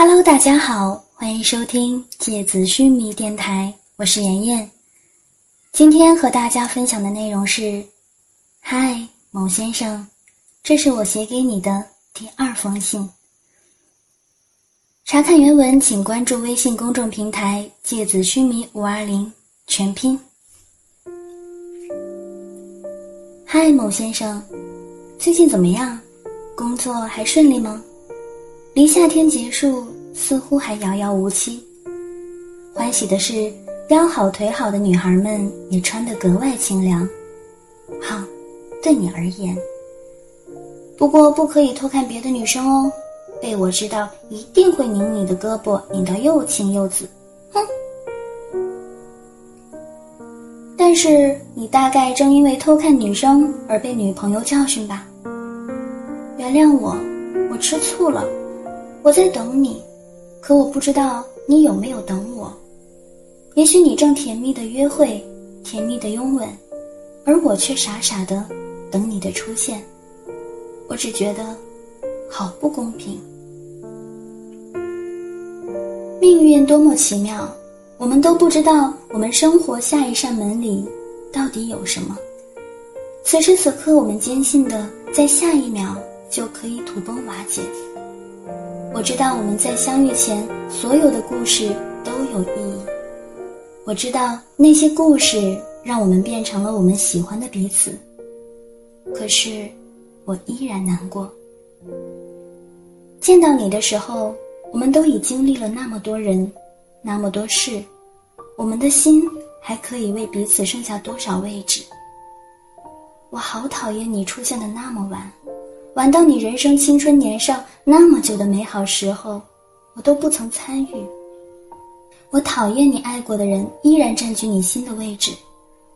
Hello，大家好，欢迎收听芥子须弥电台，我是妍妍。今天和大家分享的内容是：嗨，某先生，这是我写给你的第二封信。查看原文，请关注微信公众平台“芥子须弥五二零”全拼。嗨，某先生，最近怎么样？工作还顺利吗？离夏天结束似乎还遥遥无期。欢喜的是，腰好腿好的女孩们也穿得格外清凉。好，对你而言。不过不可以偷看别的女生哦，被我知道一定会拧你的胳膊，拧得又青又紫。哼！但是你大概正因为偷看女生而被女朋友教训吧？原谅我，我吃醋了。我在等你，可我不知道你有没有等我。也许你正甜蜜的约会，甜蜜的拥吻，而我却傻傻的等你的出现。我只觉得好不公平。命运多么奇妙，我们都不知道我们生活下一扇门里到底有什么。此时此刻，我们坚信的，在下一秒就可以土崩瓦解。我知道我们在相遇前所有的故事都有意义。我知道那些故事让我们变成了我们喜欢的彼此。可是，我依然难过。见到你的时候，我们都已经历了那么多人，那么多事，我们的心还可以为彼此剩下多少位置？我好讨厌你出现的那么晚。玩到你人生青春年少那么久的美好时候，我都不曾参与。我讨厌你爱过的人依然占据你心的位置，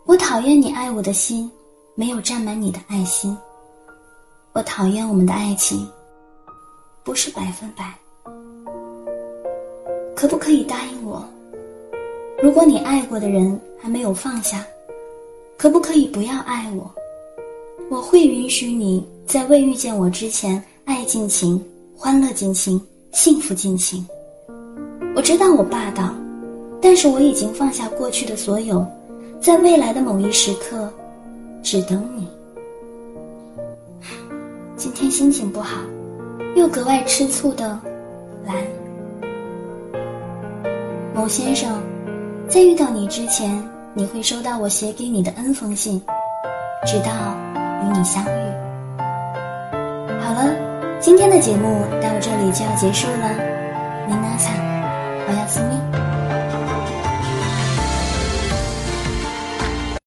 我讨厌你爱我的心没有占满你的爱心。我讨厌我们的爱情，不是百分百。可不可以答应我，如果你爱过的人还没有放下，可不可以不要爱我？我会允许你在未遇见我之前爱尽情、欢乐尽情、幸福尽情。我知道我霸道，但是我已经放下过去的所有，在未来的某一时刻，只等你。今天心情不好，又格外吃醋的蓝某先生，在遇到你之前，你会收到我写给你的 N 封信，直到。与你相遇。好了，今天的节目到这里就要结束了。米娜桑，我要思密。